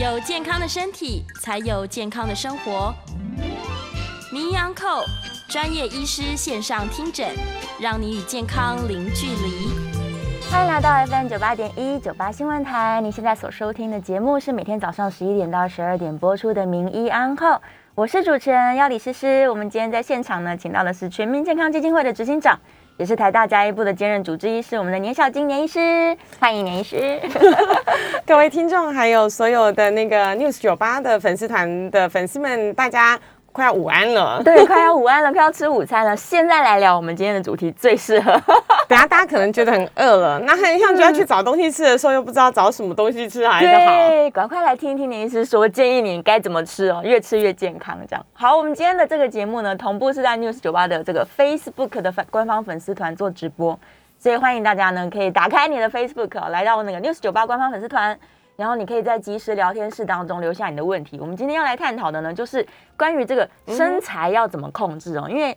有健康的身体，才有健康的生活。名医安扣专业医师线上听诊，让你与健康零距离。欢迎来到 FM 九八点一九八新闻台。你现在所收听的节目是每天早上十一点到十二点播出的名医安扣，我是主持人要李诗诗。我们今天在现场呢，请到的是全民健康基金会的执行长。也是台大加一部的兼任主治医师，我们的年小金年医师，欢迎年医师。各位听众，还有所有的那个 News 九八的粉丝团的粉丝们，大家。快要午安了，对，快要午安了，快要吃午餐了。现在来聊我们今天的主题，最适合。等下大家可能觉得很饿了，那很像就要去找东西吃的时候，又不知道找什么东西吃还是好。对，赶快来听听林医师说，建议你该怎么吃哦，越吃越健康。这样好，我们今天的这个节目呢，同步是在 News 九八的这个 Facebook 的官方粉丝团做直播，所以欢迎大家呢可以打开你的 Facebook，来到那个 News 九八官方粉丝团。然后你可以在即时聊天室当中留下你的问题。我们今天要来探讨的呢，就是关于这个身材要怎么控制哦。因为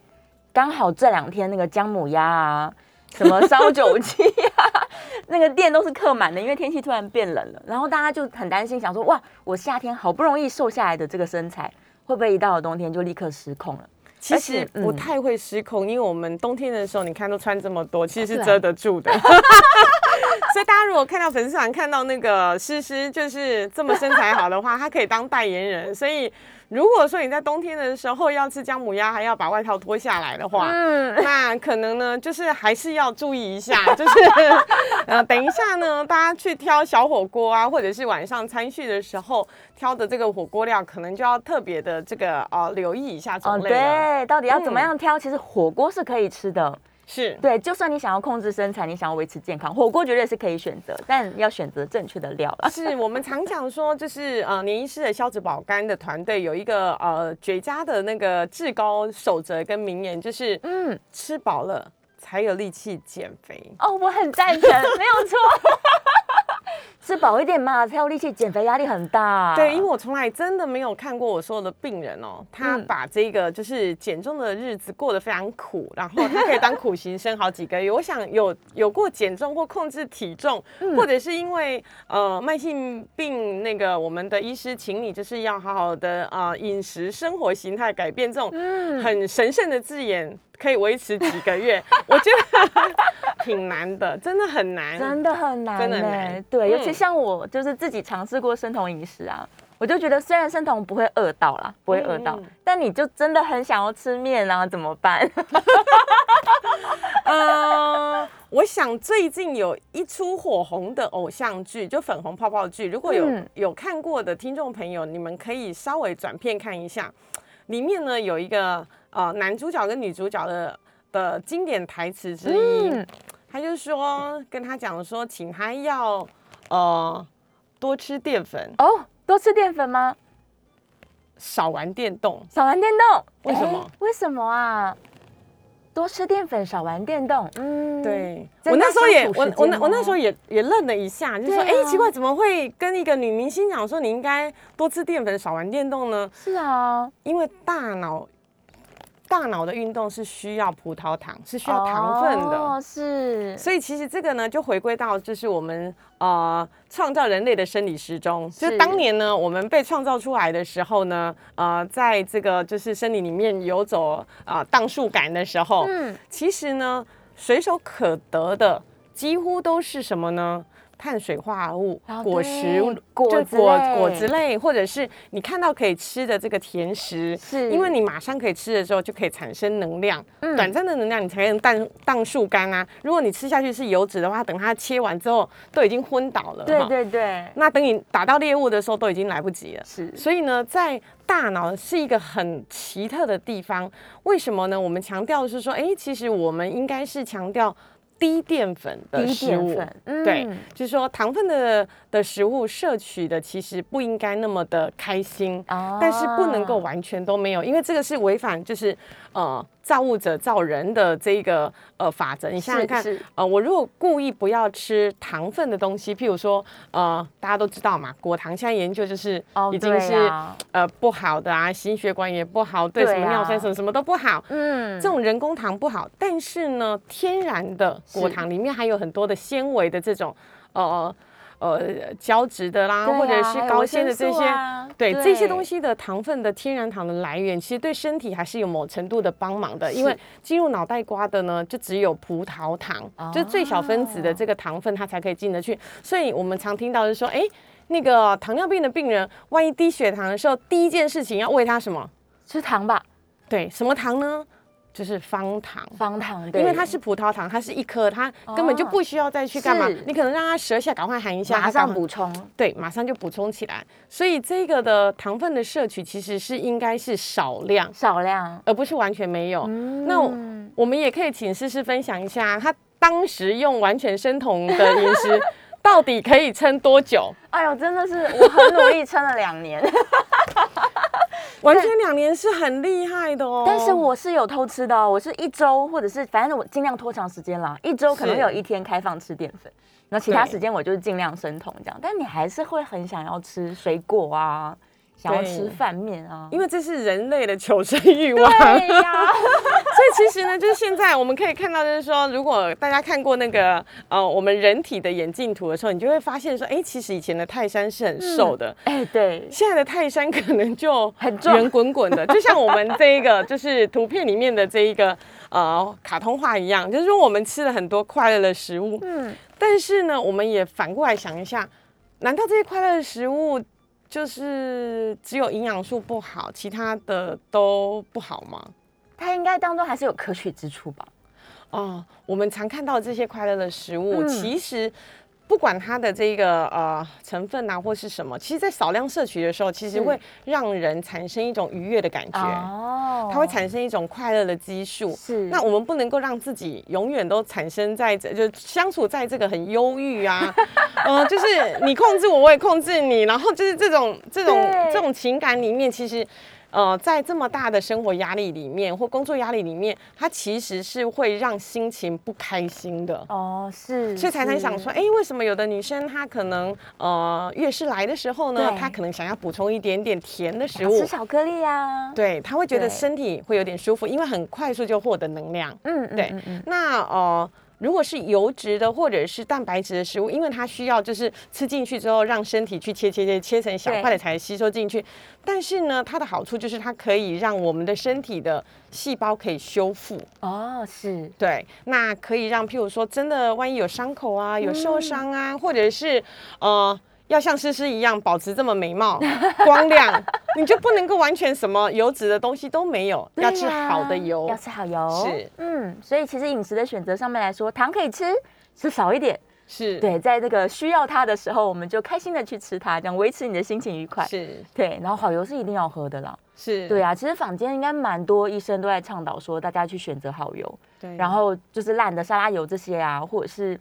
刚好这两天那个姜母鸭啊，什么烧酒鸡啊，那个店都是客满的，因为天气突然变冷了。然后大家就很担心，想说哇，我夏天好不容易瘦下来的这个身材，会不会一到了冬天就立刻失控了？其实不太会失控，因为我们冬天的时候，你看都穿这么多，其实是遮得住的。所以大家如果看到粉丝团看到那个诗诗就是这么身材好的话，她可以当代言人。所以如果说你在冬天的时候要吃姜母鸭，还要把外套脱下来的话，嗯，那可能呢就是还是要注意一下，就是呃等一下呢，大家去挑小火锅啊，或者是晚上餐叙的时候挑的这个火锅料，可能就要特别的这个呃留意一下种类。对，到底要怎么样挑？其实火锅是可以吃的。是对，就算你想要控制身材，你想要维持健康，火锅绝对是可以选择，但要选择正确的料了。是我们常讲说，就是呃，年医师的消脂保肝的团队有一个呃绝佳的那个至高守则跟名言，就是嗯，吃饱了才有力气减肥。哦，我很赞成，没有错。吃饱一点嘛，才有力气减肥，压力很大。对，因为我从来真的没有看过我所有的病人哦，他把这个就是减重的日子过得非常苦，然后他可以当苦行僧好几个月。我想有有过减重或控制体重，或者是因为呃慢性病那个我们的医师请你就是要好好的啊饮食生活形态改变这种很神圣的字眼。可以维持几个月，我觉得 挺难的，真的很难，真的很难，真的难。对，尤其像我，就是自己尝试过生酮饮食啊，我就觉得虽然生酮不会饿到啦，不会饿到，但你就真的很想要吃面啊，怎么办？嗯，我想最近有一出火红的偶像剧，就粉红泡泡剧，如果有有看过的听众朋友，你们可以稍微转片看一下，里面呢有一个。呃，男主角跟女主角的的经典台词之一，他就说跟他讲说，请他要呃多吃淀粉哦，多吃淀粉吗？少玩电动，少玩电动，为什么？为什么啊？多吃淀粉，少玩电动。嗯，对我那时候也我我那我那时候也也愣了一下，就说哎，奇怪，怎么会跟一个女明星讲说你应该多吃淀粉，少玩电动呢？是啊，因为大脑。大脑的运动是需要葡萄糖，是需要糖分的，哦，是。所以其实这个呢，就回归到就是我们呃创造人类的生理时钟。就是当年呢，我们被创造出来的时候呢，呃，在这个就是生理里面游走啊荡树感的时候，嗯，其实呢，随手可得的几乎都是什么呢？碳水化合物、果实、果果果子类，或者是你看到可以吃的这个甜食，是因为你马上可以吃的时候就可以产生能量，短暂的能量你才能荡荡树干啊。如果你吃下去是油脂的话，等它切完之后都已经昏倒了。对对对，那等你打到猎物的时候都已经来不及了。是，所以呢，在大脑是一个很奇特的地方。为什么呢？我们强调的是说，哎，其实我们应该是强调。低淀粉的食物，对，就是说糖分的的食物摄取的其实不应该那么的开心，但是不能够完全都没有，因为这个是违反就是呃。造物者造人的这个呃法则，你想想看，呃，我如果故意不要吃糖分的东西，譬如说，呃，大家都知道嘛，果糖现在研究就是已经是呃不好的啊，心血管也不好，对什么尿酸什么什么都不好，嗯，这种人工糖不好，但是呢，天然的果糖里面还有很多的纤维的这种呃呃胶质的啦，或者是高纤的这些，对这些东西的糖分的天然糖的来源，其实对身体还是有某程度的帮忙的。因为进入脑袋瓜的呢，就只有葡萄糖，就是最小分子的这个糖分，它才可以进得去。所以我们常听到是说，哎，那个糖尿病的病人，万一低血糖的时候，第一件事情要喂他什么？吃糖吧。对，什么糖呢？就是方糖，方糖，因为它是葡萄糖，它是一颗，它根本就不需要再去干嘛。你可能让它舌下赶快含一下，马上补充，对，马上就补充起来。所以这个的糖分的摄取其实是应该是少量，少量，而不是完全没有。那我们也可以请诗诗分享一下，他当时用完全生酮的饮食，到底可以撑多久？哎呦，真的是我很努力撑了两年。完全两年是很厉害的哦，但是我是有偷吃的哦，我是一周或者是反正我尽量拖长时间啦，一周可能有一天开放吃淀粉，那其他时间我就是尽量生酮这样，但你还是会很想要吃水果啊。想要吃饭面啊，因为这是人类的求生欲望。对呀，所以其实呢，就是现在我们可以看到，就是说，如果大家看过那个呃我们人体的眼镜图的时候，你就会发现说，哎，其实以前的泰山是很瘦的，哎，对，现在的泰山可能就很圆滚滚的，就像我们这一个就是图片里面的这一个呃卡通画一样，就是说我们吃了很多快乐的食物，嗯，但是呢，我们也反过来想一下，难道这些快乐的食物？就是只有营养素不好，其他的都不好吗？它应该当中还是有可取之处吧？哦，我们常看到这些快乐的食物，其实。不管它的这个呃成分啊，或是什么，其实，在少量摄取的时候，其实会让人产生一种愉悦的感觉。哦，它会产生一种快乐的激素。是。那我们不能够让自己永远都产生在这，就相处在这个很忧郁啊，嗯，就是你控制我，我也控制你，然后就是这种这种这种情感里面，其实。呃，在这么大的生活压力里面，或工作压力里面，它其实是会让心情不开心的。哦，是，所以才才想说，哎，为什么有的女生她可能呃月事来的时候呢，她可能想要补充一点点甜的食物，吃巧克力啊，对，她会觉得身体会有点舒服，因为很快速就获得能量。嗯，对，那呃。如果是油脂的或者是蛋白质的食物，因为它需要就是吃进去之后，让身体去切切切切成小块的才吸收进去。但是呢，它的好处就是它可以让我们的身体的细胞可以修复。哦，是对，那可以让譬如说真的万一有伤口啊、有受伤啊，或者是呃。要像诗诗一样保持这么美貌、光亮，你就不能够完全什么油脂的东西都没有，要吃好的油，要吃好油。是，嗯，所以其实饮食的选择上面来说，糖可以吃，吃少一点。是对，在这个需要它的时候，我们就开心的去吃它，这样维持你的心情愉快。是，对，然后好油是一定要喝的啦。是，对啊，其实坊间应该蛮多医生都在倡导说，大家去选择好油。对，然后就是烂的沙拉油这些啊，或者是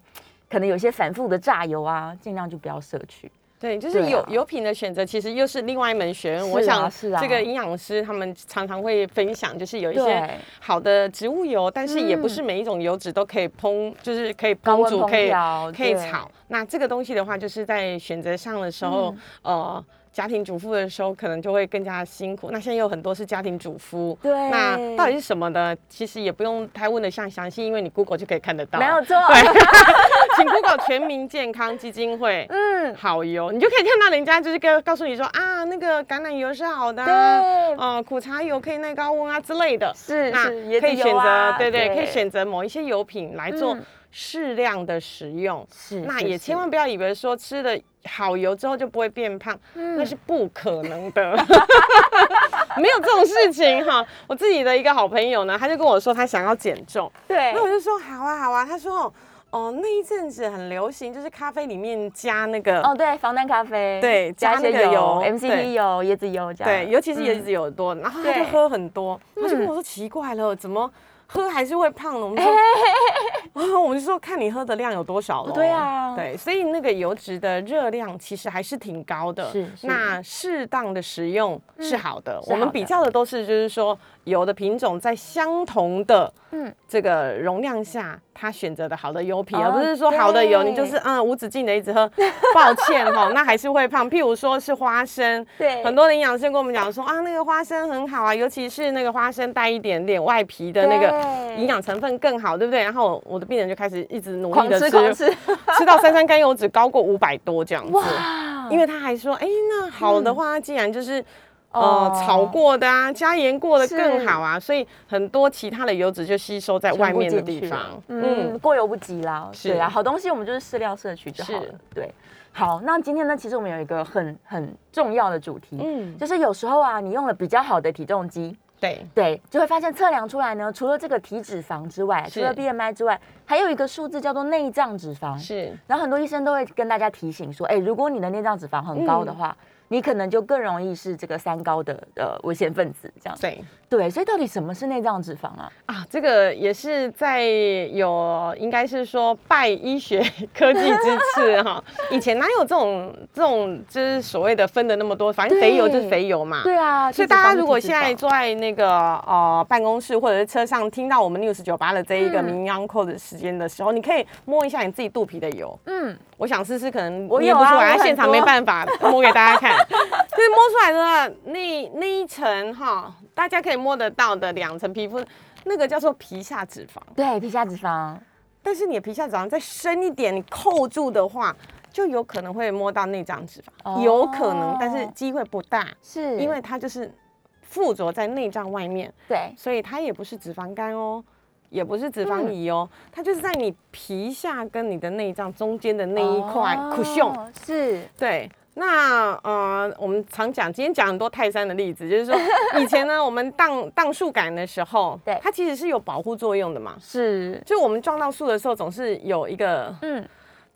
可能有些反复的榨油啊，尽量就不要摄取。对，就是油油品的选择，其实又是另外一门学问。我想，这个营养师他们常常会分享，就是有一些好的植物油，但是也不是每一种油脂都可以烹，就是可以烹煮，可以可以炒。那这个东西的话，就是在选择上的时候，呃。家庭主妇的时候，可能就会更加辛苦。那现在有很多是家庭主妇，对，那到底是什么呢？其实也不用太问的像详细，因为你 Google 就可以看得到。没有错，对。请 Google 全民健康基金会，嗯，好油，你就可以看到人家就是告告诉你说啊，那个橄榄油是好的，对，啊，苦茶油可以耐高温啊之类的，是，那可以选择，对对，可以选择某一些油品来做适量的食用，是，那也千万不要以为说吃的。好油之后就不会变胖，那是不可能的，没有这种事情哈。我自己的一个好朋友呢，他就跟我说他想要减重，对，那我就说好啊好啊。他说哦，那一阵子很流行，就是咖啡里面加那个哦，对，防弹咖啡，对，加那个油，MCT 油、椰子油，对，尤其是椰子油多，然后他就喝很多，他就跟我说奇怪了，怎么？喝还是会胖的，我们说，啊，我们就说看你喝的量有多少了。对啊，对，所以那个油脂的热量其实还是挺高的。是，那适当的食用是好的。我们比较的都是就是说油的品种在相同的嗯这个容量下。他选择的好的油皮，而不是说好的油你就是嗯无止境的一直喝。抱歉哈，那还是会胖。譬如说是花生，对，很多的营养师跟我们讲说啊，那个花生很好啊，尤其是那个花生带一点点外皮的那个营养成分更好，对不对？然后我的病人就开始一直努力的吃，吃 到三酸甘油脂高过五百多这样子。哇，因为他还说，哎，那好的话，既然就是。呃，炒过的啊，加盐过的更好啊，所以很多其他的油脂就吸收在外面的地方，嗯，过犹不及啦。是。啊，好东西我们就是适量摄取就好了。对，好，那今天呢，其实我们有一个很很重要的主题，嗯，就是有时候啊，你用了比较好的体重机，对。对，就会发现测量出来呢，除了这个体脂肪之外，除了 BMI 之外，还有一个数字叫做内脏脂肪，是。然后很多医生都会跟大家提醒说，哎，如果你的内脏脂肪很高的话。你可能就更容易是这个三高的呃危险分子，这样。对。对，所以到底什么是内脏脂肪啊？啊，这个也是在有应该是说拜医学 科技之赐哈，以前哪有这种这种就是所谓的分的那么多，反正肥油就是肥油嘛，对啊，所以大家如果现在坐在那个呃办公室或者是车上听到我们 news 酒吧的这一个名扬扣的时间的时候，你可以摸一下你自己肚皮的油，嗯。我想试试，可能捏不出来，现场没办法摸给大家看。就是摸出来的那那一层哈，大家可以摸得到的两层皮肤，那个叫做皮下脂肪。对，皮下脂肪。但是你的皮下脂肪再深一点，你扣住的话，就有可能会摸到内脏脂肪，有可能，但是机会不大，是因为它就是附着在内脏外面。对，所以它也不是脂肪肝哦。也不是脂肪仪哦，它就是在你皮下跟你的内脏中间的那一块苦胸，是对。那呃，我们常讲，今天讲很多泰山的例子，就是说 以前呢，我们荡荡树杆的时候，对，它其实是有保护作用的嘛，是。就我们撞到树的时候，总是有一个嗯，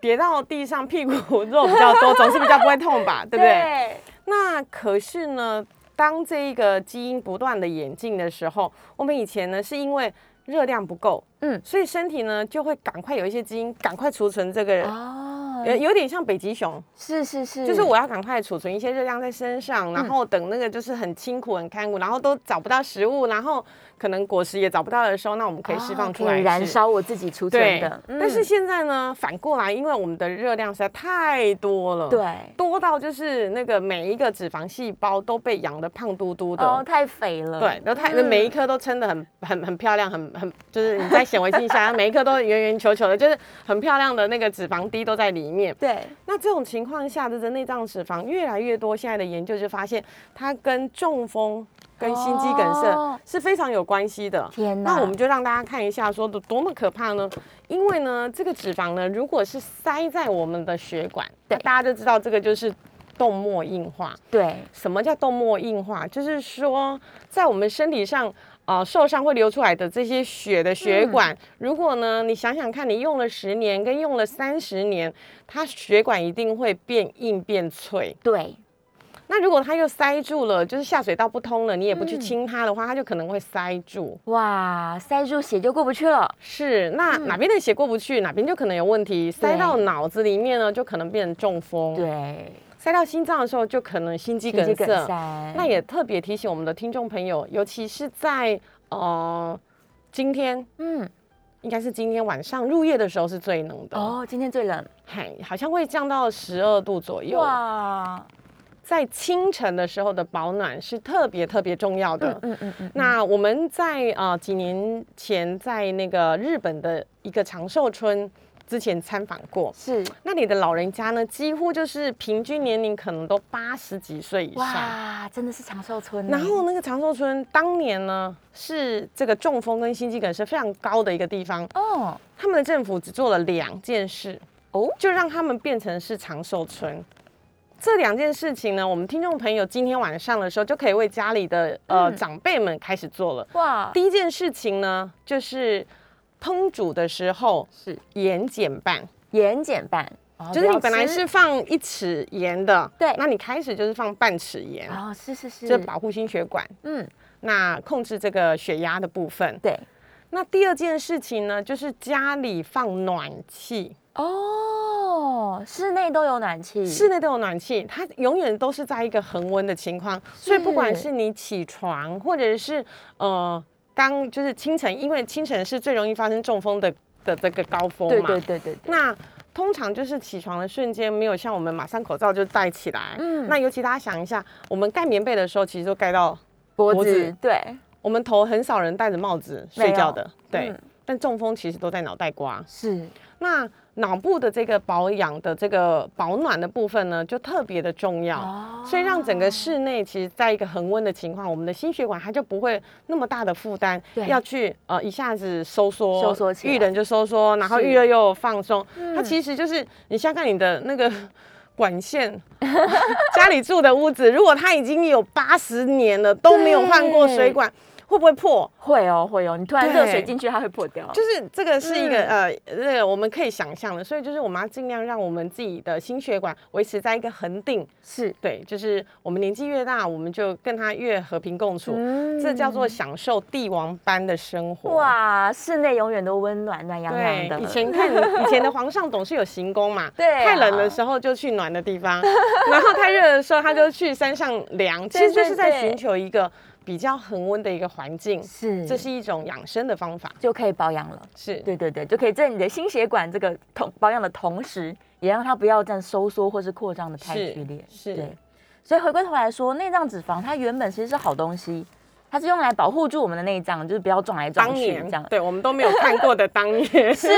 跌到地上屁股肉比较多，总是比较不会痛吧，对不对？那可是呢，当这一个基因不断的演进的时候，我们以前呢是因为热量不够，嗯，所以身体呢就会赶快有一些基因赶快储存这个人，哦，有有点像北极熊，是是是，就是我要赶快储存一些热量在身上，然后等那个就是很辛苦很看苦，然后都找不到食物，然后。可能果实也找不到的时候，那我们可以释放出来燃烧我自己储存的。但是现在呢，反过来，因为我们的热量实在太多了，对，多到就是那个每一个脂肪细胞都被养的胖嘟嘟的，哦，太肥了。对，然后太每一颗都撑得很很很漂亮，很很就是你在显微镜下，每一颗都圆圆球球的，就是很漂亮的那个脂肪滴都在里面。对，那这种情况下，就是内脏脂肪越来越多，现在的研究就发现它跟中风。跟心肌梗塞是非常有关系的。天哪！那我们就让大家看一下，说的多么可怕呢？因为呢，这个脂肪呢，如果是塞在我们的血管，对，大家都知道这个就是动脉硬化。对，什么叫动脉硬化？就是说，在我们身体上啊受伤会流出来的这些血的血管，如果呢，你想想看，你用了十年跟用了三十年，它血管一定会变硬变脆。对。那如果它又塞住了，就是下水道不通了，你也不去清它的话，它就可能会塞住。哇，塞住血就过不去了。是，那哪边的血过不去，哪边就可能有问题。塞到脑子里面呢，就可能变成中风。对，塞到心脏的时候，就可能心肌梗塞。那也特别提醒我们的听众朋友，尤其是在呃今天，嗯，应该是今天晚上入夜的时候是最冷的。哦，今天最冷，嗨，好像会降到十二度左右。哇。在清晨的时候的保暖是特别特别重要的。嗯嗯嗯。那我们在啊几年前在那个日本的一个长寿村之前参访过，是那里的老人家呢，几乎就是平均年龄可能都八十几岁以上。哇，真的是长寿村。然后那个长寿村当年呢，是这个中风跟心肌梗是非常高的一个地方。哦。他们的政府只做了两件事，哦，就让他们变成是长寿村。这两件事情呢，我们听众朋友今天晚上的时候就可以为家里的呃长辈们开始做了。哇！第一件事情呢，就是烹煮的时候是盐减半，盐减半，就是你本来是放一匙盐的，对，那你开始就是放半匙盐。哦，是是是，这保护心血管。嗯，那控制这个血压的部分。对，那第二件事情呢，就是家里放暖气。哦，室内都有暖气，室内都有暖气，它永远都是在一个恒温的情况，所以不管是你起床，或者是呃刚就是清晨，因为清晨是最容易发生中风的的这个高峰嘛。对对对对。那通常就是起床的瞬间，没有像我们马上口罩就戴起来。嗯。那尤其大家想一下，我们盖棉被的时候，其实都盖到脖子。对。我们头很少人戴着帽子睡觉的。对。但中风其实都在脑袋瓜。是。那。脑部的这个保养的这个保暖的部分呢，就特别的重要，所以让整个室内其实在一个恒温的情况，我们的心血管它就不会那么大的负担，要去呃一下子收缩，收缩起来，遇冷就收缩，然后遇热又放松，它其实就是你想看你的那个管线，家里住的屋子，如果它已经有八十年了都没有换过水管。会不会破？会哦，会哦。你突然热水进去，它会破掉。就是这个是一个呃，那个我们可以想象的。所以就是我们要尽量让我们自己的心血管维持在一个恒定。是对，就是我们年纪越大，我们就跟它越和平共处。这叫做享受帝王般的生活。哇，室内永远都温暖暖洋洋的。以前看以前的皇上总是有行宫嘛，对，太冷的时候就去暖的地方，然后太热的时候他就去山上凉。其实就是在寻求一个。比较恒温的一个环境，是，这是一种养生的方法，就可以保养了。是对对对，就可以在你的心血管这个同保养的同时，也让它不要这样收缩或是扩张的太剧烈。是，对。所以回过头来说，内脏脂肪它原本其实是好东西，它是用来保护住我们的内脏，就是不要撞来撞去这样。对，我们都没有看过的当年 是，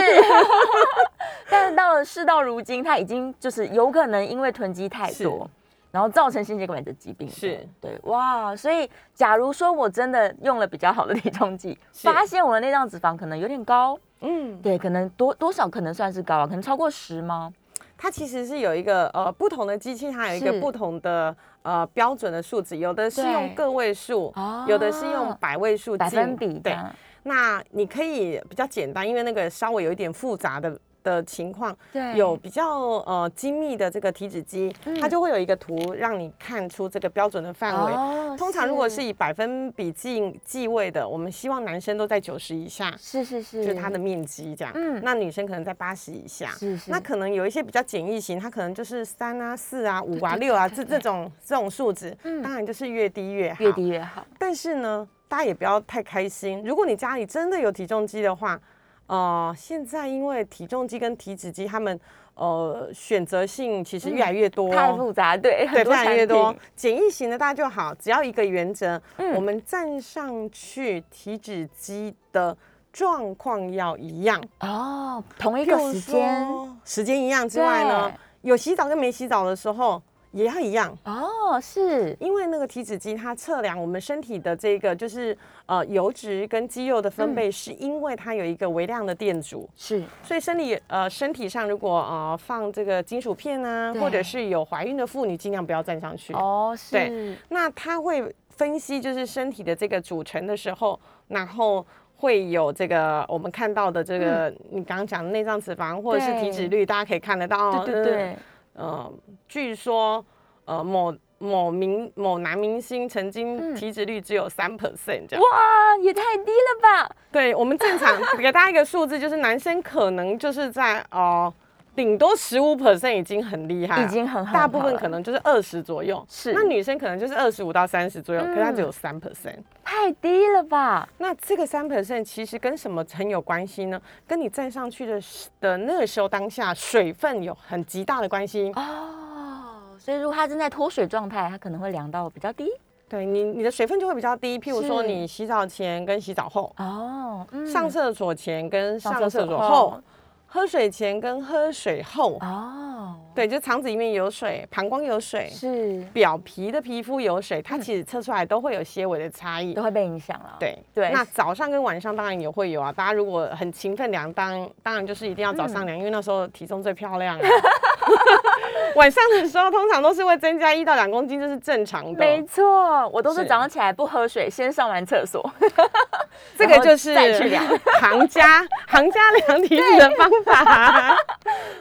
但是到了事到如今，它已经就是有可能因为囤积太多。然后造成心血管的疾病，是对哇。所以，假如说我真的用了比较好的 体重计，发现我的内脏脂肪可能有点高，嗯，对，可能多多少可能算是高啊？可能超过十吗？它其实是有一个呃不同的机器，它有一个不同的呃标准的数字，有的是用个位数，有的是用百位数百分比。对，那你可以比较简单，因为那个稍微有一点复杂的。的情况，对，有比较呃精密的这个体脂机，它就会有一个图让你看出这个标准的范围。通常如果是以百分比计计位的，我们希望男生都在九十以下，是是是，就是它的面积这样。嗯，那女生可能在八十以下，是是。那可能有一些比较简易型，它可能就是三啊、四啊、五啊、六啊这这种这种数字，当然就是越低越好，越低越好。但是呢，大家也不要太开心。如果你家里真的有体重机的话。呃，现在因为体重机跟体脂机，他们呃选择性其实越来越多，太复杂，对，对，越来越多。简易型的大家就好，只要一个原则，我们站上去体脂机的状况要一样哦，同一个时间，时间一样之外呢，有洗澡跟没洗澡的时候。也要一样。哦，是。因为那个体脂机它测量我们身体的这个就是呃油脂跟肌肉的分贝，是因为它有一个微量的电阻，是，所以身体呃身体上如果呃放这个金属片啊，或者是有怀孕的妇女，尽量不要站上去。哦。对，那它会分析就是身体的这个组成的时候，然后会有这个我们看到的这个你刚刚讲的内脏脂肪或者是体脂率，大家可以看得到，对对对。呃，据说，呃，某某明某男明星曾经体脂率只有三 percent 这样，哇，也太低了吧？对我们正常 给大家一个数字，就是男生可能就是在哦。顶多十五 percent 已经很厉害，已经很好。大部分可能就是二十左右，是。那女生可能就是二十五到三十左右，可是她只有三 percent，太低了吧？那这个三 percent 其实跟什么很有关系呢？跟你站上去的的那个时候当下水分有很极大的关系哦。所以如果她正在脱水状态，她可能会凉到比较低。对你，你的水分就会比较低。譬如说你洗澡前跟洗澡后，哦，上厕所前跟上厕所后。喝水前跟喝水后。哦，对，就肠子里面有水，膀胱有水，是。表皮的皮肤有水，它其实测出来都会有些微的差异，都会被影响了。对。对，那早上跟晚上当然也会有啊。大家如果很勤奋量，当当然就是一定要早上量，因为那时候体重最漂亮。晚上的时候通常都是会增加一到两公斤，这是正常的。没错，我都是早上起来不喝水，先上完厕所，这个就是再去量行家 行家量体脂的方法。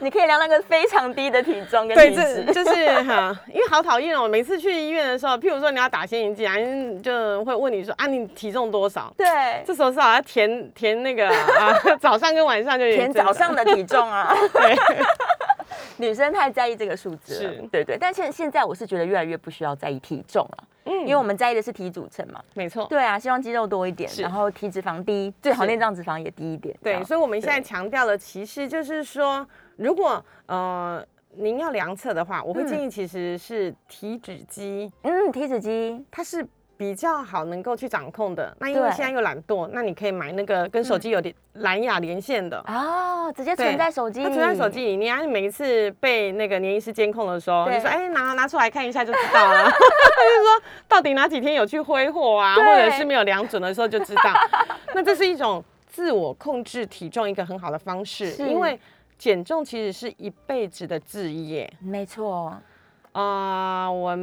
你可以量那个非常低的体重跟体脂，就是哈，因为好讨厌哦。每次去医院的时候，譬如说你要打显影剂啊，就会问你说啊，你体重多少？对，这时候是好像填填那个啊，早上跟晚上就填早上的体重啊。对。女生太在意这个数字了，对对，但现现在我是觉得越来越不需要在意体重了，嗯，因为我们在意的是体组成嘛，没错，对啊，希望肌肉多一点，然后体脂肪低，最好内脏脂肪也低一点。对，所以我们现在强调的其实就是说，如果呃您要量测的话，我会建议其实是体脂机，嗯，体脂机。它是。比较好能够去掌控的，那因为现在又懒惰，那你可以买那个跟手机有点蓝牙连线的哦，直接存在手机，它存在手机里，你啊每一次被那个年医师监控的时候，你说哎拿拿出来看一下就知道了，就是说到底哪几天有去挥霍啊，或者是没有量准的时候就知道，那这是一种自我控制体重一个很好的方式，因为减重其实是一辈子的志业，没错。啊，我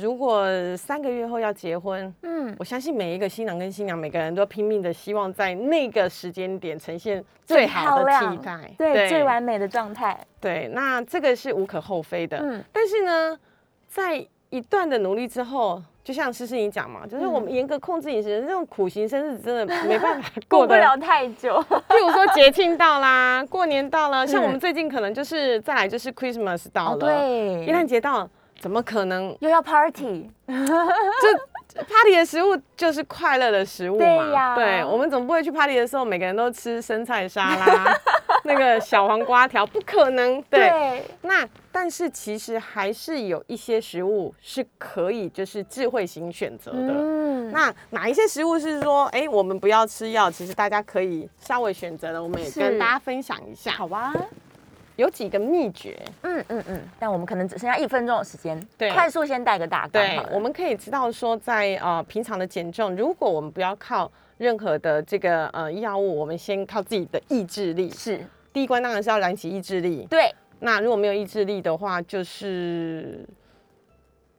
如果三个月后要结婚，嗯，我相信每一个新郎跟新娘，每个人都拼命的希望在那个时间点呈现最好的期待，对，最完美的状态。对，那这个是无可厚非的。嗯，但是呢，在一段的努力之后。就像诗诗你讲嘛，就是我们严格控制饮食，这种苦行僧是真的 没办法过不了太久。譬如说节庆到啦，过年到了，像我们最近可能就是再来就是 Christmas 到了，对，元旦节到，怎么可能？又要 Party？就 Party 的食物就是快乐的食物嘛，对，我们总不会去 Party 的时候每个人都吃生菜沙拉。那个小黄瓜条不可能，对。那但是其实还是有一些食物是可以就是智慧型选择的。嗯。那哪一些食物是说，哎，我们不要吃药，其实大家可以稍微选择的，我们也跟大家分享一下。好吧。有几个秘诀。嗯嗯嗯。但我们可能只剩下一分钟的时间，对，快速先带个大纲。我们可以知道说，在呃平常的减重，如果我们不要靠。任何的这个呃药物，我们先靠自己的意志力。是，第一关当然是要燃起意志力。对，那如果没有意志力的话，就是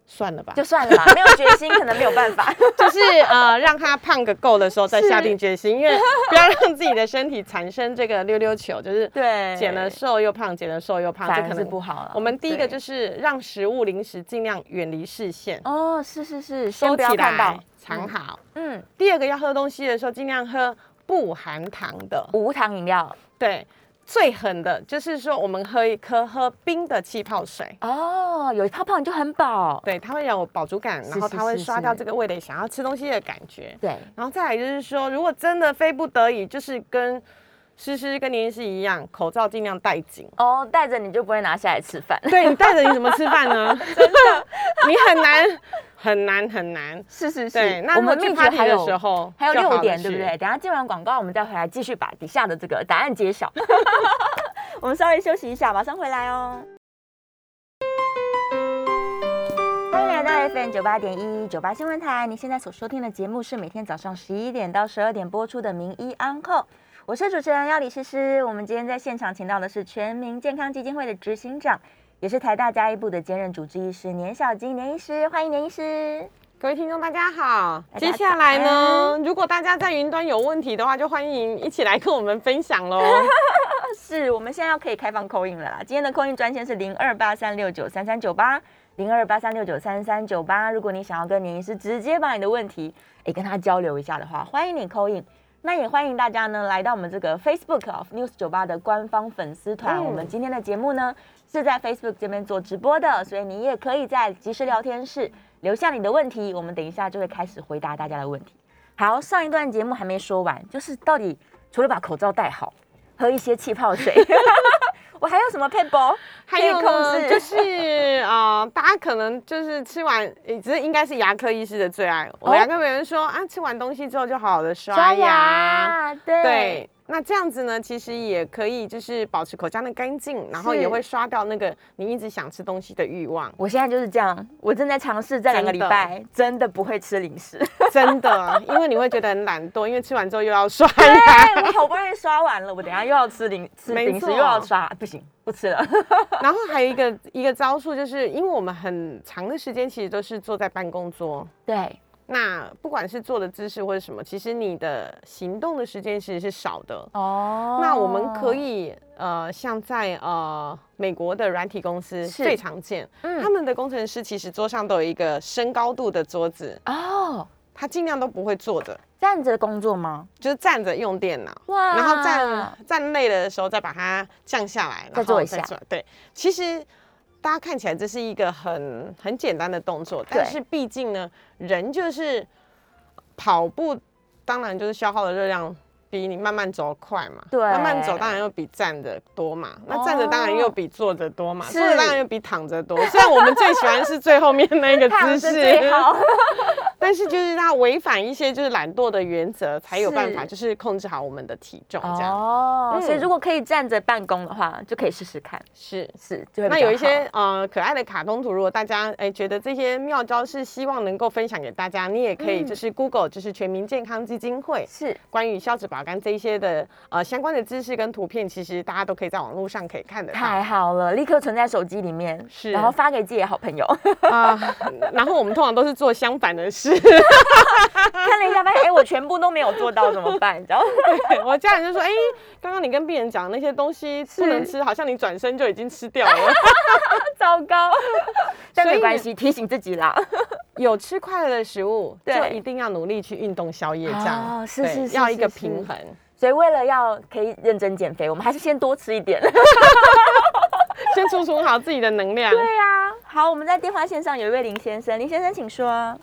算了吧，就算了吧，没有决心可能没有办法。就是呃，让他胖个够的时候再下定决心，因为不要让自己的身体产生这个溜溜球，就是对减了瘦又胖，减了瘦又胖，这可能是不好了。我们第一个就是让食物零食尽量远离视线。哦，是是是，收起来。藏好，嗯，第二个要喝东西的时候，尽量喝不含糖的无糖饮料。对，最狠的就是说，我们喝一颗喝冰的气泡水。哦，有泡泡你就很饱。对，它会有饱足感，然后它会刷掉这个味蕾想要吃东西的感觉。对，然后再来就是说，如果真的非不得已，就是跟诗诗跟您是一样，口罩尽量戴紧。哦，戴着你就不会拿下来吃饭。对你戴着你怎么吃饭呢？真的，你很难。很难很难，是是是。对，那我们秘诀还有时候还有六点，对不对？等下接完广告，我们再回来继续把底下的这个答案揭晓。我们稍微休息一下，马上回来哦。欢迎来到 FM 九八点一九八新闻台，您现在所收听的节目是每天早上十一点到十二点播出的《名医安扣》，我是主持人要李诗诗。我们今天在现场请到的是全民健康基金会的执行长。也是台大加医部的兼任主治医师年小金年医师，欢迎年医师。各位听众大家好，接下来呢，如果大家在云端有问题的话，就欢迎一起来跟我们分享喽。是我们现在要可以开放扣印了啦，今天的扣印专线是零二八三六九三三九八零二八三六九三三九八。如果你想要跟年医师直接把你的问题诶跟他交流一下的话，欢迎你扣印。那也欢迎大家呢来到我们这个 Facebook of News 酒吧的官方粉丝团。我们今天的节目呢。是在 Facebook 这边做直播的，所以你也可以在即时聊天室留下你的问题，我们等一下就会开始回答大家的问题。好，上一段节目还没说完，就是到底除了把口罩戴好，喝一些气泡水，我还有什么配包？还有呢，就是啊，大家可能就是吃完，只是应该是牙科医师的最爱。我牙科别人说啊，吃完东西之后就好好的刷牙，对。那这样子呢，其实也可以，就是保持口腔的干净，然后也会刷掉那个你一直想吃东西的欲望。我现在就是这样，我正在尝试这两个礼拜，真的不会吃零食，真的，因为你会觉得很懒惰，因为吃完之后又要刷牙。我好不容易刷完了，我等下又要吃零吃零食，又要刷，不行，不吃了。然后还有一个一个招数，就是因为我们很长的时间其实都是坐在办公桌，对。那不管是坐的姿势或者什么，其实你的行动的时间其实是少的哦。那我们可以呃，像在呃美国的软体公司最常见，他们的工程师其实桌上都有一个升高度的桌子哦，他尽量都不会坐着站着工作吗？就是站着用电脑，哇，然后站站累了的时候再把它降下来，再坐一下。对，其实。大家看起来这是一个很很简单的动作，但是毕竟呢，人就是跑步，当然就是消耗的热量。比你慢慢走快嘛，对，慢慢走当然又比站着多嘛，那站着当然又比坐着多嘛，坐着当然又比躺着多。虽然我们最喜欢是最后面那个姿势，但是就是它违反一些就是懒惰的原则，才有办法就是控制好我们的体重这样。哦，所以如果可以站着办公的话，就可以试试看。是是，那有一些呃可爱的卡通图，如果大家哎觉得这些妙招是希望能够分享给大家，你也可以就是 Google 就是全民健康基金会是关于消脂保。肝这一些的呃相关的知识跟图片，其实大家都可以在网络上可以看的。太好了，立刻存在手机里面，是，然后发给自己的好朋友 啊。然后我们通常都是做相反的事，看了一下发现，哎，我全部都没有做到，怎么办？你知道？我家人就说，哎，刚刚你跟病人讲那些东西不能吃，好像你转身就已经吃掉了，糟糕。但没关系，提醒自己啦。有吃快乐的食物，就一定要努力去运动消业障。是是是，要一个平衡。所以为了要可以认真减肥，我们还是先多吃一点，先储存好自己的能量。对呀。好，我们在电话线上有一位林先生，林先生请说。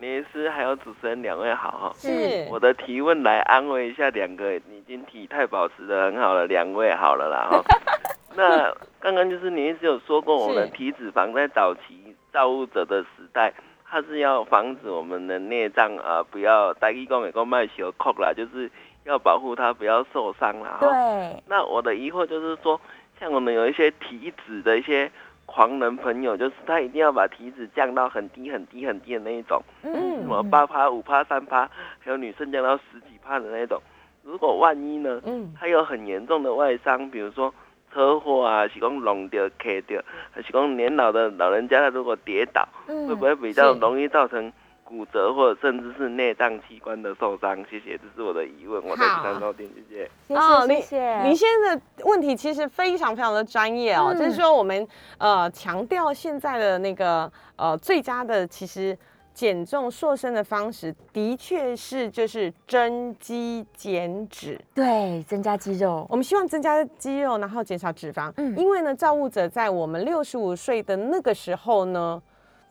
呃，林医师还有主持人两位好哈。是。我的提问来安慰一下两个已经体态保持的很好了两位好了啦哈。那刚刚就是林医师有说过，我们体脂肪在早期。造物者的时代，它是要防止我们的内脏啊，不要大义工也讲卖小扣啦，就是要保护它不要受伤啦。对。那我的疑惑就是说，像我们有一些体脂的一些狂人朋友，就是他一定要把体脂降到很低很低很低的那一种，嗯，什么八趴、五趴、三趴，还有女生降到十几趴的那种。如果万一呢，嗯，他有很严重的外伤，比如说。车祸啊，是讲弄掉、磕掉，还是讲年老的老人家他如果跌倒，会不会比较容易造成骨折或者甚至是内脏器官的受伤？谢谢，这是我的疑问。我在三收听，谢谢。哦，谢谢。你现在的问题其实非常非常的专业哦，就是说我们呃强调现在的那个呃最佳的其实。减重塑身的方式的确是就是增肌减脂，对，增加肌肉。我们希望增加肌肉，然后减少脂肪。嗯，因为呢，造物者在我们六十五岁的那个时候呢。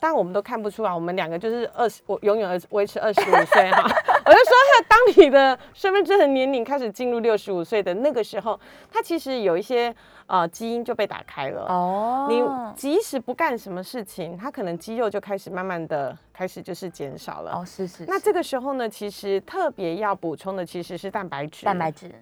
当然我们都看不出来，我们两个就是二十，我永远维持二十五岁哈。我就说，当你的身份证的年龄开始进入六十五岁的那个时候，它其实有一些呃基因就被打开了。哦。你即使不干什么事情，它可能肌肉就开始慢慢的开始就是减少了。哦，是是。那这个时候呢，其实特别要补充的其实是蛋白质。蛋白质。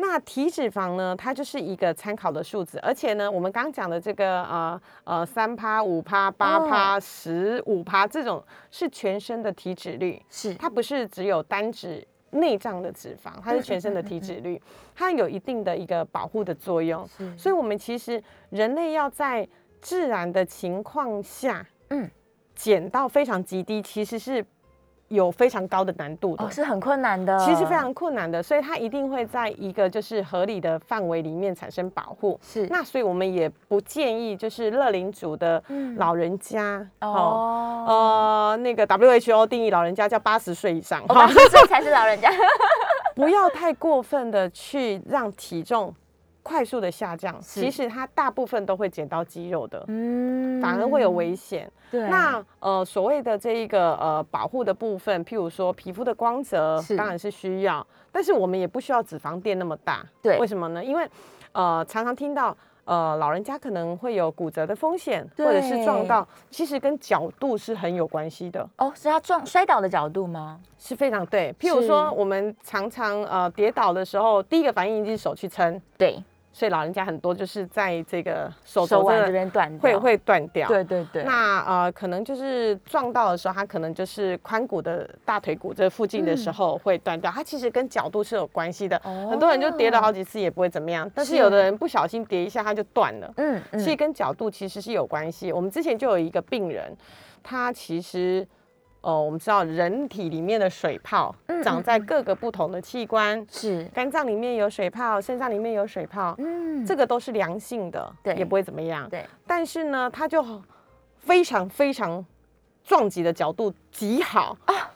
那体脂肪呢？它就是一个参考的数字，而且呢，我们刚刚讲的这个呃呃三趴、五趴、八趴、十五趴这种是全身的体脂率，是它不是只有单指内脏的脂肪，它是全身的体脂率，它有一定的一个保护的作用。所以，我们其实人类要在自然的情况下，嗯，减到非常极低，其实是。有非常高的难度的，是很困难的，其实非常困难的，所以它一定会在一个就是合理的范围里面产生保护。是，那所以我们也不建议就是乐龄组的老人家哦，呃，那个 WHO 定义老人家叫八十岁以上，八十岁才是老人家，不要太过分的去让体重。快速的下降，其实它大部分都会减到肌肉的，嗯，反而会有危险。对，那呃所谓的这一个呃保护的部分，譬如说皮肤的光泽，当然是需要，但是我们也不需要脂肪垫那么大。对，为什么呢？因为呃常常听到呃老人家可能会有骨折的风险，或者是撞到，其实跟角度是很有关系的。哦，是他撞摔倒的角度吗？是非常对。譬如说我们常常呃跌倒的时候，第一个反应就是手去撑。对。所以老人家很多就是在这个手手腕这边断会会断掉。对对对。那呃，可能就是撞到的时候，他可能就是髋骨的大腿骨这附近的时候会断掉。它其实跟角度是有关系的。很多人就跌了好几次也不会怎么样，但是有的人不小心跌一下它就断了。嗯嗯。所以跟角度其实是有关系。我们之前就有一个病人，他其实。哦，我们知道人体里面的水泡长在各个不同的器官，是肝脏里面有水泡，肾脏里面有水泡，嗯，这个都是良性的，对，也不会怎么样，对。但是呢，它就非常非常撞击的角度极好啊，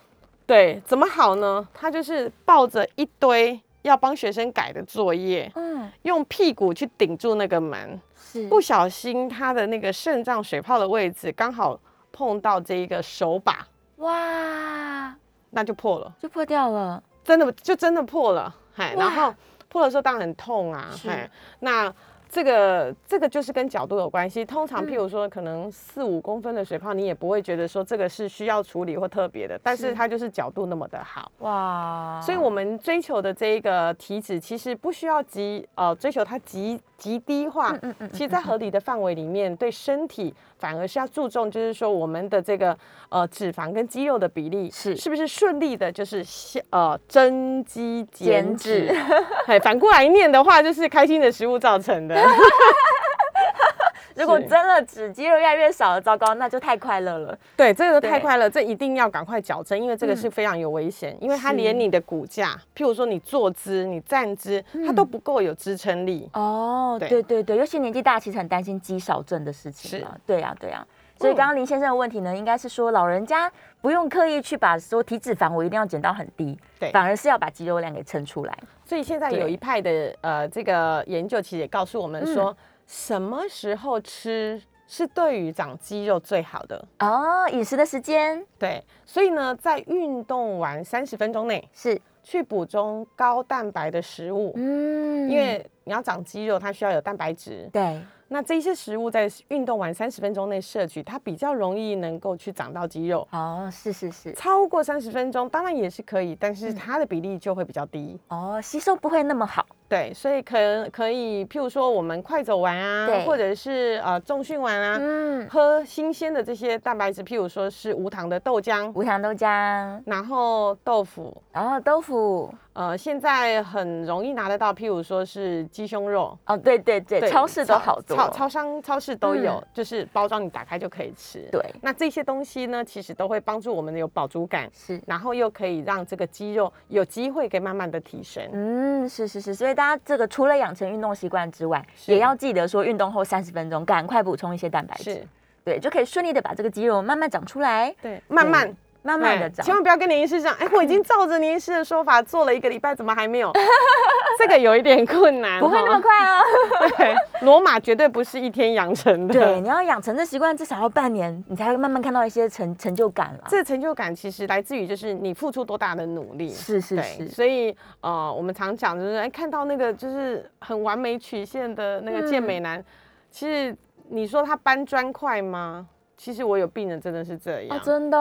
对，怎么好呢？它就是抱着一堆要帮学生改的作业，嗯，用屁股去顶住那个门，是不小心他的那个肾脏水泡的位置刚好碰到这一个手把，哇，那就破了，就破掉了，真的就真的破了，嗨，然后破的时候当然很痛啊，嗨，那。这个这个就是跟角度有关系。通常，譬如说，可能四五公分的水泡，你也不会觉得说这个是需要处理或特别的。但是它就是角度那么的好哇！所以我们追求的这一个体脂，其实不需要极呃追求它极极低化。嗯嗯。其实，在合理的范围里面，对身体反而是要注重，就是说我们的这个呃脂肪跟肌肉的比例是是不是顺利的，就是呃增肌减脂。哎，反过来念的话，就是开心的食物造成的。如果真的脂肌肉越来越少了，糟糕，那就太快乐了。对，这个太快乐，这一定要赶快矫正，因为这个是非常有危险，因为它连你的骨架，譬如说你坐姿、你站姿，它都不够有支撑力。哦，对对对，尤其年纪大，其实很担心肌少症的事情。是，对呀对呀。所以刚刚林先生的问题呢，应该是说老人家不用刻意去把说体脂肪我一定要减到很低，对，反而是要把肌肉量给撑出来。所以现在有一派的呃这个研究，其实也告诉我们说，什么时候吃是对于长肌肉最好的哦，饮食的时间。对，所以呢，在运动完三十分钟内是去补充高蛋白的食物，嗯，因为你要长肌肉，它需要有蛋白质。对。那这些食物在运动完三十分钟内摄取，它比较容易能够去长到肌肉。哦，是是是，超过三十分钟当然也是可以，但是它的比例就会比较低。哦，吸收不会那么好。对，所以可可以，譬如说我们快走完啊，或者是呃重训完啊，嗯，喝新鲜的这些蛋白质，譬如说是无糖的豆浆，无糖豆浆，然后豆腐，然后豆腐。呃，现在很容易拿得到，譬如说是鸡胸肉哦，对对对，超市都好多，超超商超市都有，就是包装你打开就可以吃。对，那这些东西呢，其实都会帮助我们有饱足感，是，然后又可以让这个肌肉有机会可以慢慢的提升。嗯，是是是，所以大家这个除了养成运动习惯之外，也要记得说运动后三十分钟赶快补充一些蛋白质，对，就可以顺利的把这个肌肉慢慢长出来。对，慢慢。慢慢的长，千万不要跟林医师讲，哎，我已经照着林医师的说法做了一个礼拜，怎么还没有？这个有一点困难，不会那么快哦。对，罗马绝对不是一天养成的。对，你要养成这习惯，至少要半年，你才会慢慢看到一些成成就感了。这成就感其实来自于就是你付出多大的努力。是是是。所以呃，我们常讲就是，哎，看到那个就是很完美曲线的那个健美男，其实你说他搬砖块吗？其实我有病人真的是这样，真的，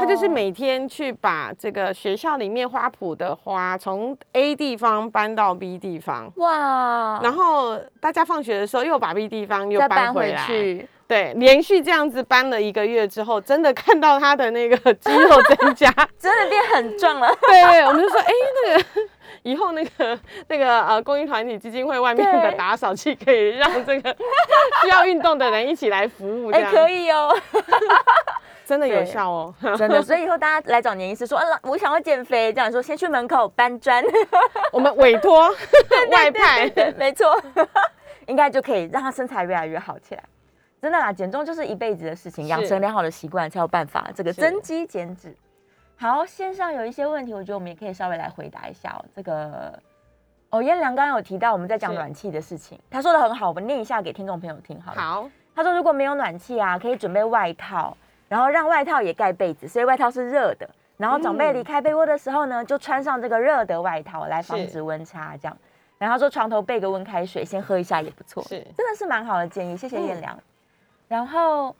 他就是每天去把这个学校里面花圃的花从 A 地方搬到 B 地方，哇，然后大家放学的时候又把 B 地方又搬回来，对，连续这样子搬了一个月之后，真的看到他的那个肌肉增加，真的变很壮了。对 对，我们就说，哎，那个。以后那个那个呃公益团体基金会外面的打扫器可以让这个 需要运动的人一起来服务，哎，可以哦，真的有效哦，真的。所以以后大家来找年医师说，啊，我想要减肥，这样说先去门口搬砖，我们委托外派，没错，应该就可以让他身材越来越好起来。真的啦，减重就是一辈子的事情，养成良好的习惯才有办法这个增肌减脂。好，线上有一些问题，我觉得我们也可以稍微来回答一下哦。这个哦，燕良刚刚有提到我们在讲暖气的事情，他说的很好，我们念一下给听众朋友听好。好，他说如果没有暖气啊，可以准备外套，然后让外套也盖被子，所以外套是热的。然后长辈离开被窝的时候呢，就穿上这个热的外套来防止温差，这样。然后说床头备个温开水，先喝一下也不错，是，真的是蛮好的建议，谢谢燕良。然后。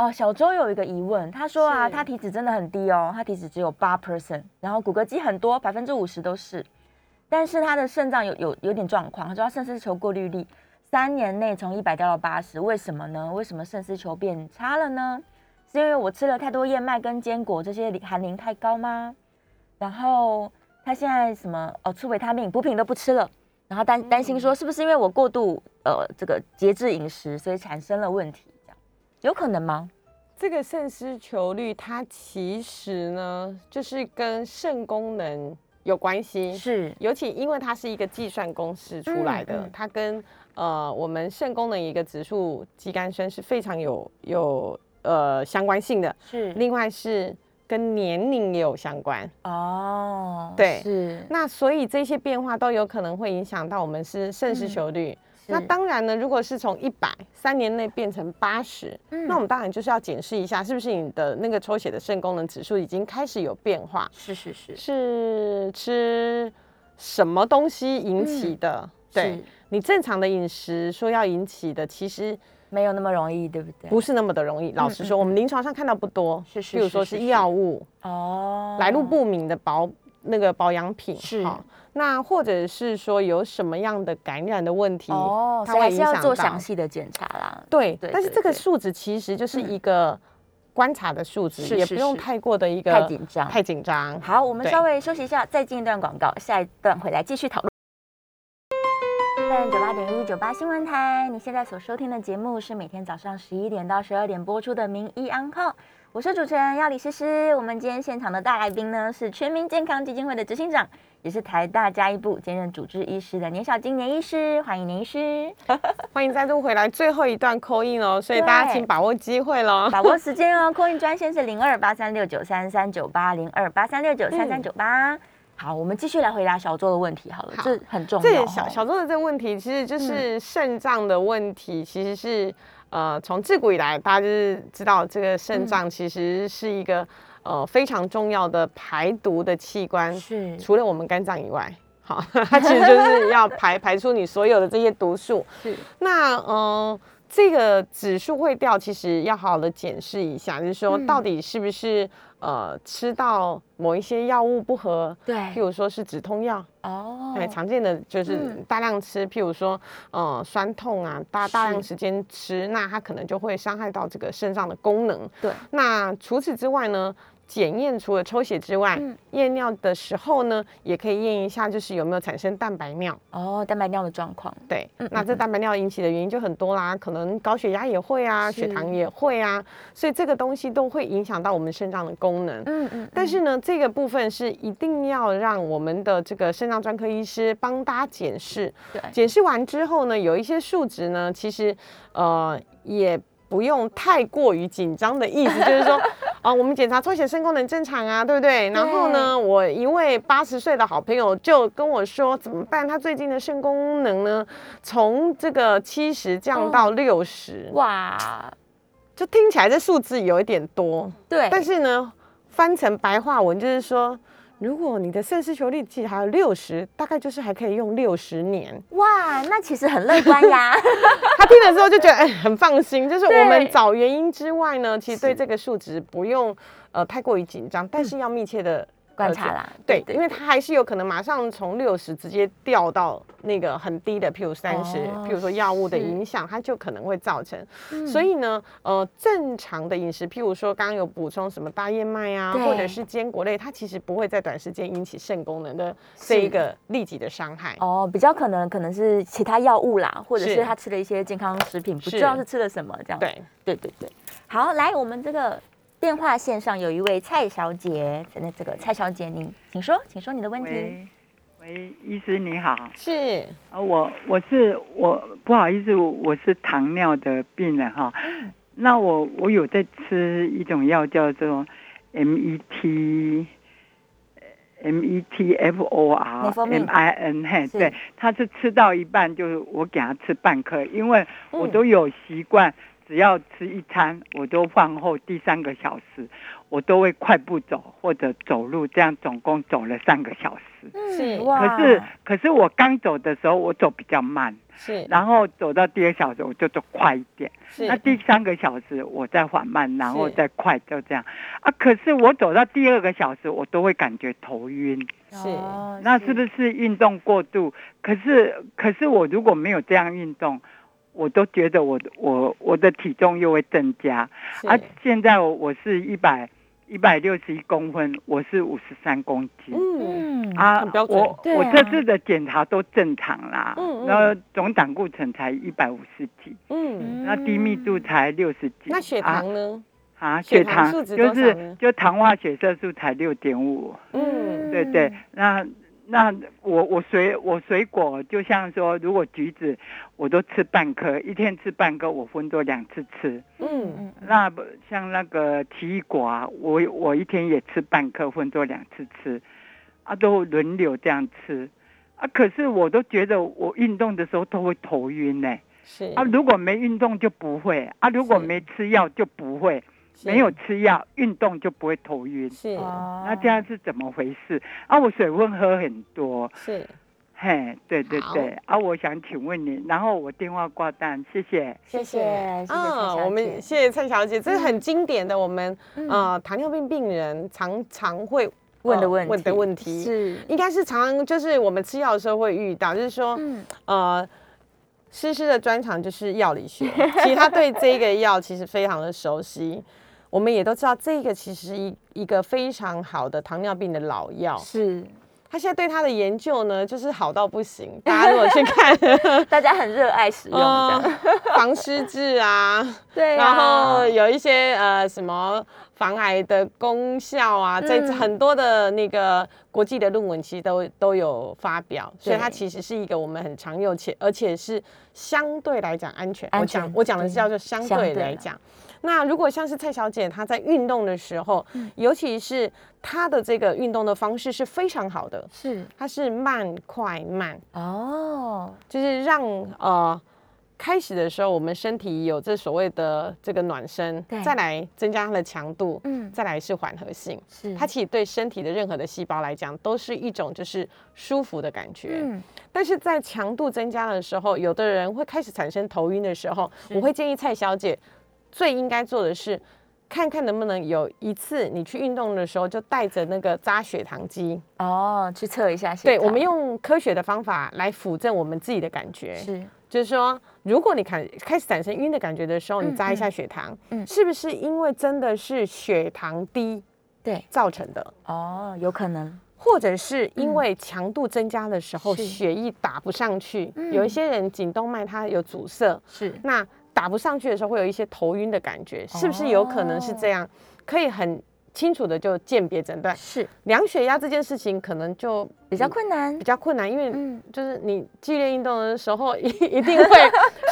哦，小周有一个疑问，他说啊，他体脂真的很低哦，他体脂只有八 percent，然后骨骼肌很多，百分之五十都是，但是他的肾脏有有有点状况，他说他肾丝球过滤率三年内从一百掉到八十，为什么呢？为什么肾丝球变差了呢？是因为我吃了太多燕麦跟坚果这些含磷太高吗？然后他现在什么哦，吃维他命补品都不吃了，然后担担心说是不是因为我过度呃这个节制饮食，所以产生了问题。有可能吗？这个肾丝球率它其实呢，就是跟肾功能有关系。是，尤其因为它是一个计算公式出来的，它跟呃我们肾功能一个指数肌酐酸是非常有有呃相关性的。是，另外是跟年龄也有相关哦。对，是。那所以这些变化都有可能会影响到我们是肾失球率。那当然呢，如果是从一百三年内变成八十，那我们当然就是要检视一下，是不是你的那个抽血的肾功能指数已经开始有变化？是是是，是吃什么东西引起的？对，你正常的饮食说要引起的，其实没有那么容易，对不对？不是那么的容易。老实说，我们临床上看到不多，是是，比如说是药物哦，来路不明的保那个保养品是。那或者是说有什么样的感染的问题哦，它还是要做详细的检查啦。对，但是这个数值其实就是一个观察的数值，也不用太过的一个太紧张，太紧张。好，我们稍微休息一下，再进一段广告，下一段回来继续讨论。九八点一九八新闻台，你现在所收听的节目是每天早上十一点到十二点播出的《名医安康》。我是主持人要李诗诗，我们今天现场的大来宾呢是全民健康基金会的执行长，也是台大加医部兼任主治医师的年小金年医师，欢迎年医师，欢迎再度回来，最后一段扣印哦，所以大家请把握机会喽，把握时间哦，扣印专线是零二八三六九三三九八零二八三六九三三九八。好，我们继续来回答小周的问题好了，这很重要。这小小周的这个问题其实就是肾脏的问题，其实是。呃，从自古以来，大家就是知道这个肾脏其实是一个呃非常重要的排毒的器官，是除了我们肝脏以外，好，它其实就是要排排出你所有的这些毒素。是那嗯。这个指数会掉，其实要好好的检视一下，就是说到底是不是呃吃到某一些药物不合，对，譬如说是止痛药。哦，对，常见的就是大量吃，譬如说呃酸痛啊，大大量时间吃，那它可能就会伤害到这个肾脏的功能。对，那除此之外呢？检验除了抽血之外，验尿的时候呢，也可以验一下，就是有没有产生蛋白尿哦，蛋白尿的状况。对，那这蛋白尿引起的原因就很多啦，可能高血压也会啊，血糖也会啊，所以这个东西都会影响到我们肾脏的功能。嗯嗯。但是呢，这个部分是一定要让我们的这个肾脏专科医师帮大家检视。对。检视完之后呢，有一些数值呢，其实呃也。不用太过于紧张的意思，就是说，啊，我们检查抽血肾功能正常啊，对不对？然后呢，我一位八十岁的好朋友就跟我说，怎么办？他最近的肾功能呢，从这个七十降到六十，哇，就听起来这数字有一点多，对。但是呢，翻成白话文就是说。如果你的肾丝球率其实还有六十，大概就是还可以用六十年。哇，那其实很乐观呀。他听的时候就觉得哎很放心，就是我们找原因之外呢，其实对这个数值不用呃太过于紧张，但是要密切的。观察啦，对，因为它还是有可能马上从六十直接掉到那个很低的，譬如三十，譬如说药物的影响，它就可能会造成。所以呢，呃，正常的饮食，譬如说刚刚有补充什么大燕麦啊，或者是坚果类，它其实不会在短时间引起肾功能的这一个立即的伤害。哦，比较可能可能是其他药物啦，或者是他吃了一些健康食品，不知道是吃了什么这样。对，对对对。好，来我们这个。电话线上有一位蔡小姐，那这个蔡小姐，你请说，请说你的问题。喂，医师你好，是啊，我我是我不好意思，我是糖尿的病人哈。那我我有在吃一种药叫做 M E T M E T F O R M I N 嘿，对，他是吃到一半就是我给他吃半颗，因为我都有习惯。只要吃一餐，我都饭后第三个小时，我都会快步走或者走路，这样总共走了三个小时。是哇。可是可是我刚走的时候，我走比较慢。是。然后走到第二小时，我就走快一点。是。那第三个小时我再缓慢，然后再快，就这样。啊，可是我走到第二个小时，我都会感觉头晕。是。那是不是运动过度？可是可是我如果没有这样运动。我都觉得我我我的体重又会增加，啊，现在我我是一百一百六十一公分，我是五十三公斤，嗯啊，我我这次的检查都正常啦，嗯然后总胆固醇才一百五十几，嗯，那低密度才六十几，那血糖呢？啊，血糖就是就糖化血色素才六点五，嗯，对对，那那我我水我水果就像说，如果橘子我都吃半颗，一天吃半颗，我分作两次吃。嗯嗯。那像那个奇异果啊，我我一天也吃半颗，分作两次吃，啊，都轮流这样吃。啊，可是我都觉得我运动的时候都会头晕呢。是。啊，如果没运动就不会，啊，如果没吃药就不会。没有吃药，运动就不会头晕。是，那这样是怎么回事？啊，我水分喝很多。是，嘿，对对对。啊，我想请问你，然后我电话挂断，谢谢，谢谢，啊，我们谢谢蔡小姐，这是很经典的，我们啊糖尿病病人常常会问的问问的问题，是，应该是常就是我们吃药的时候会遇到，就是说，呃。诗诗的专长就是药理学，其实他对这个药其实非常的熟悉。我们也都知道，这个其实一一个非常好的糖尿病的老药。是，他现在对他的研究呢，就是好到不行。大家如果去看，大家很热爱使用，防湿质啊，对，然后有一些呃什么防癌的功效啊，在很多的那个国际的论文其实都都有发表，所以它其实是一个我们很常用且而且是相对来讲安全。我讲我讲的是叫做相对来讲。那如果像是蔡小姐她在运动的时候，尤其是她的这个运动的方式是非常好的，是。她是慢快慢。哦，就是让呃开始的时候我们身体有这所谓的这个暖身，再来增加它的强度，嗯，再来是缓和性，是。它其实对身体的任何的细胞来讲都是一种就是舒服的感觉，嗯，但是在强度增加的时候，有的人会开始产生头晕的时候，我会建议蔡小姐。最应该做的是，看看能不能有一次你去运动的时候，就带着那个扎血糖机哦，去测一下。对，我们用科学的方法来辅正我们自己的感觉。是，就是说，如果你开开始产生晕的感觉的时候，你扎一下血糖，嗯，是不是因为真的是血糖低对造成的？哦，有可能，或者是因为强度增加的时候，血液打不上去，有一些人颈动脉它有阻塞，是那。打不上去的时候，会有一些头晕的感觉，是不是有可能是这样？可以很清楚的就鉴别诊断。是量血压这件事情，可能就比较困难，比较困难，因为就是你剧烈运动的时候，一一定会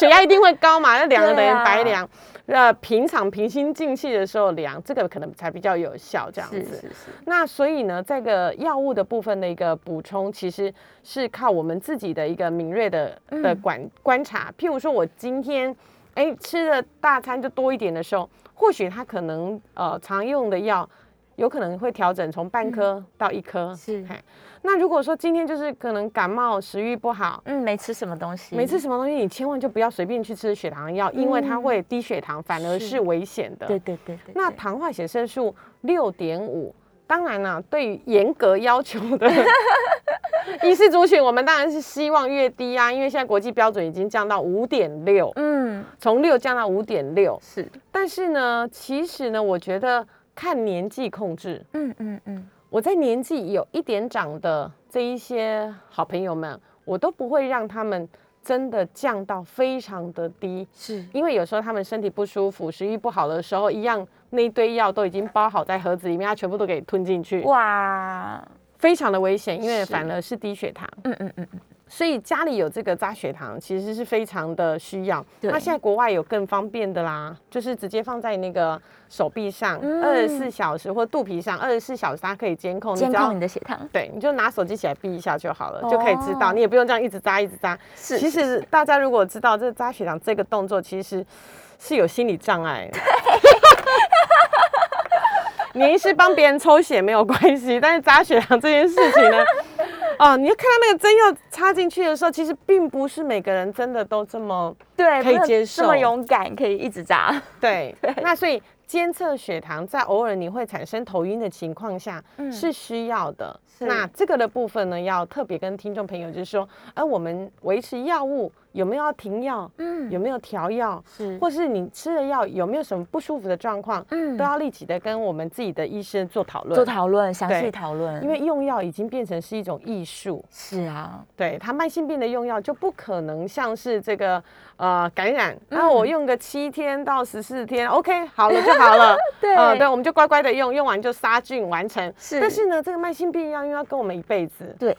血压一定会高嘛，那量了等于白量。那平常平心静气的时候量，这个可能才比较有效，这样子。是是是。那所以呢，这个药物的部分的一个补充，其实是靠我们自己的一个敏锐的的观观察。譬如说，我今天。哎，吃的大餐就多一点的时候，或许他可能呃常用的药，有可能会调整从半颗到一颗。是，那如果说今天就是可能感冒，食欲不好，嗯，没吃什么东西，没吃什么东西，你千万就不要随便去吃血糖药，因为它会低血糖，反而是危险的。对对对对。那糖化血色素六点五。当然啦，对于严格要求的 医师族群，我们当然是希望越低啊，因为现在国际标准已经降到五点六，嗯，从六降到五点六，是。但是呢，其实呢，我觉得看年纪控制，嗯嗯嗯，我在年纪有一点长的这一些好朋友们，我都不会让他们。真的降到非常的低，是。因为有时候他们身体不舒服、食欲不好的时候，一样那一堆药都已经包好在盒子里面，他全部都给吞进去，哇，非常的危险，因为反而是低血糖。嗯嗯嗯嗯。所以家里有这个扎血糖，其实是非常的需要。那现在国外有更方便的啦，就是直接放在那个手臂上，二十四小时或肚皮上，二十四小时它可以监控，监控你的血糖。对，你就拿手机起来闭一下就好了，就可以知道，你也不用这样一直扎一直扎。是，其实大家如果知道这扎血糖这个动作，其实是有心理障碍。你是帮别人抽血没有关系，但是扎血糖这件事情呢？哦，你要看到那个针要插进去的时候，其实并不是每个人真的都这么对可以接受，这么勇敢可以一直扎。对，那所以监测血糖在偶尔你会产生头晕的情况下是需要的。那这个的部分呢，要特别跟听众朋友就是说，哎我们维持药物。有没有要停药？嗯，有没有调药？是，或是你吃了药有没有什么不舒服的状况？嗯，都要立即的跟我们自己的医生做讨论，做讨论，详细讨论。因为用药已经变成是一种艺术。是啊，对他慢性病的用药就不可能像是这个呃感染，然后我用个七天到十四天，OK 好了就好了。对，呃，对，我们就乖乖的用，用完就杀菌完成。是，但是呢，这个慢性病药因为要跟我们一辈子。对。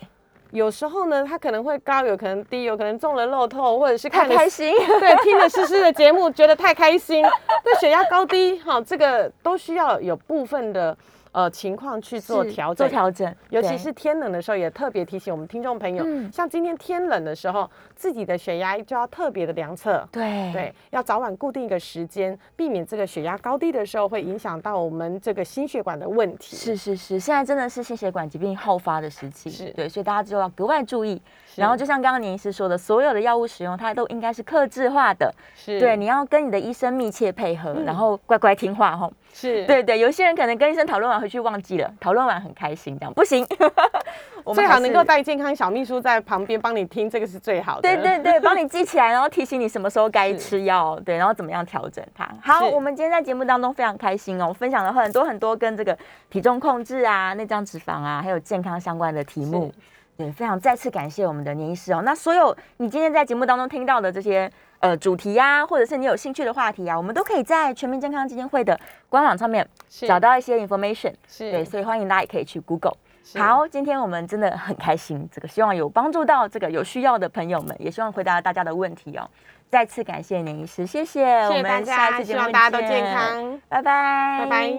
有时候呢，他可能会高，有可能低，有可能中了漏透，或者是看开心，对，听了诗诗的节目觉得太开心。那血压高低，哈，这个都需要有部分的。呃，情况去做调整，做调整，尤其是天冷的时候，也特别提醒我们听众朋友，像今天天冷的时候，自己的血压就要特别的量测，对对，要早晚固定一个时间，避免这个血压高低的时候会影响到我们这个心血管的问题。是是是，现在真的是心血管疾病好发的时期，是对，所以大家就要格外注意。然后就像刚刚您医师说的，所有的药物使用它都应该是克制化的，是对，你要跟你的医生密切配合，然后乖乖听话哈。是对对，有些人可能跟医生讨论完回去忘记了，讨论完很开心，这样不行。最好能够带健康小秘书在旁边帮你听，这个是最好的。对对对，帮你记起来，然后提醒你什么时候该吃药，对，然后怎么样调整它。好，我们今天在节目当中非常开心哦，分享了很多很多跟这个体重控制啊、内脏脂肪啊，还有健康相关的题目。对，非常再次感谢我们的年医师哦。那所有你今天在节目当中听到的这些。呃，主题呀，或者是你有兴趣的话题啊，我们都可以在全民健康基金会的官网上面找到一些 information。是，对，所以欢迎大家也可以去 Google。好，今天我们真的很开心，这个希望有帮助到这个有需要的朋友们，也希望回答大家的问题哦。再次感谢年医师，谢谢，谢谢大家，希望大家都健康，拜拜，拜拜。